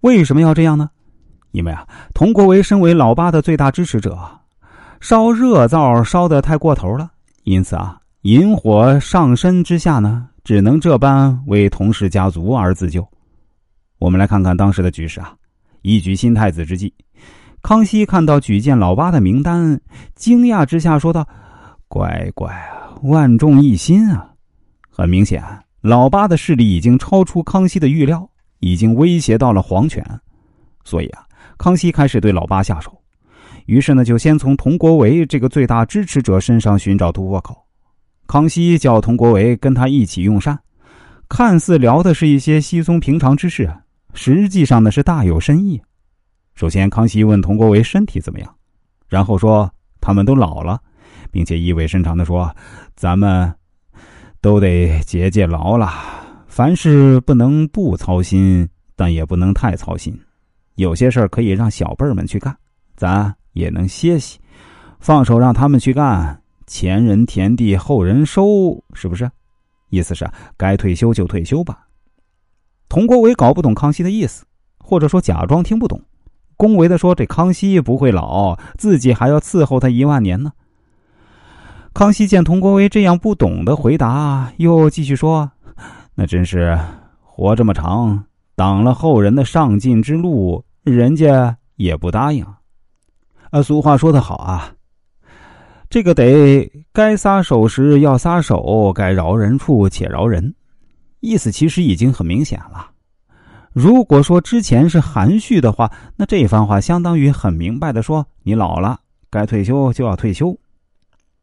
为什么要这样呢？因为啊，佟国维身为老八的最大支持者，烧热灶烧的太过头了，因此啊，引火上身之下呢，只能这般为佟氏家族而自救。我们来看看当时的局势啊，一举新太子之际，康熙看到举荐老八的名单，惊讶之下说道：“乖乖，万众一心啊！”很明显，老八的势力已经超出康熙的预料，已经威胁到了皇权，所以啊。康熙开始对老八下手，于是呢，就先从佟国维这个最大支持者身上寻找突破口。康熙叫佟国维跟他一起用膳，看似聊的是一些稀松平常之事，实际上呢是大有深意。首先，康熙问佟国维身体怎么样，然后说他们都老了，并且意味深长的说：“咱们都得节节劳了，凡事不能不操心，但也不能太操心。”有些事儿可以让小辈儿们去干，咱也能歇息，放手让他们去干，前人田地后人收，是不是？意思是该退休就退休吧。佟国维搞不懂康熙的意思，或者说假装听不懂，恭维的说：“这康熙不会老，自己还要伺候他一万年呢。”康熙见佟国维这样不懂的回答，又继续说：“那真是活这么长，挡了后人的上进之路。”人家也不答应，啊，俗话说得好啊，这个得该撒手时要撒手，该饶人处且饶人，意思其实已经很明显了。如果说之前是含蓄的话，那这番话相当于很明白的说，你老了，该退休就要退休。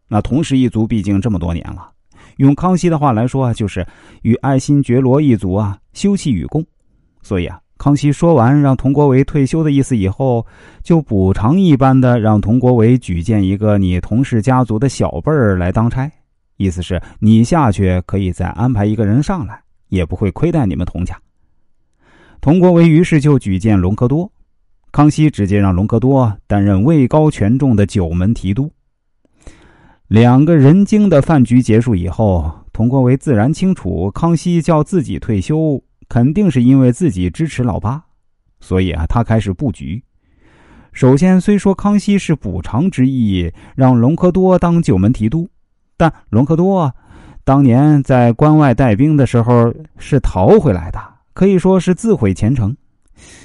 那同氏一族毕竟这么多年了，用康熙的话来说啊，就是与爱新觉罗一族啊休戚与共，所以啊。康熙说完让佟国维退休的意思以后，就补偿一般的让佟国维举荐一个你佟氏家族的小辈儿来当差，意思是你下去可以再安排一个人上来，也不会亏待你们佟家。佟国维于是就举荐隆科多，康熙直接让隆科多担任位高权重的九门提督。两个人精的饭局结束以后，佟国维自然清楚康熙叫自己退休。肯定是因为自己支持老八，所以啊，他开始布局。首先，虽说康熙是补偿之意，让隆科多当九门提督，但隆科多当年在关外带兵的时候是逃回来的，可以说是自毁前程。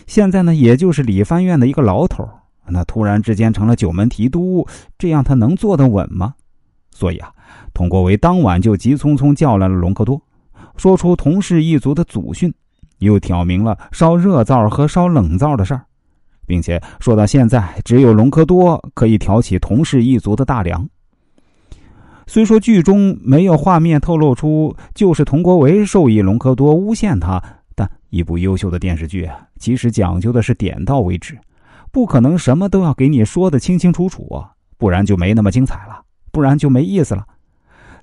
现在呢，也就是理藩院的一个老头，那突然之间成了九门提督，这样他能坐得稳吗？所以啊，佟国维当晚就急匆匆叫来了隆科多。说出同氏一族的祖训，又挑明了烧热灶和烧冷灶的事儿，并且说到现在只有隆科多可以挑起同氏一族的大梁。虽说剧中没有画面透露出就是佟国维授意隆科多诬陷他，但一部优秀的电视剧啊其实讲究的是点到为止，不可能什么都要给你说的清清楚楚，不然就没那么精彩了，不然就没意思了。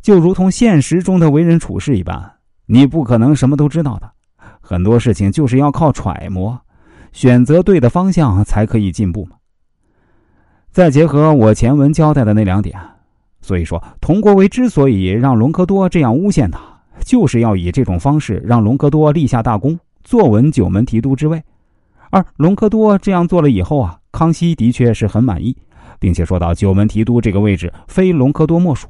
就如同现实中的为人处事一般。你不可能什么都知道的，很多事情就是要靠揣摩，选择对的方向才可以进步嘛。再结合我前文交代的那两点，所以说佟国维之所以让隆科多这样诬陷他，就是要以这种方式让隆科多立下大功，坐稳九门提督之位。而隆科多这样做了以后啊，康熙的确是很满意，并且说到九门提督这个位置非隆科多莫属。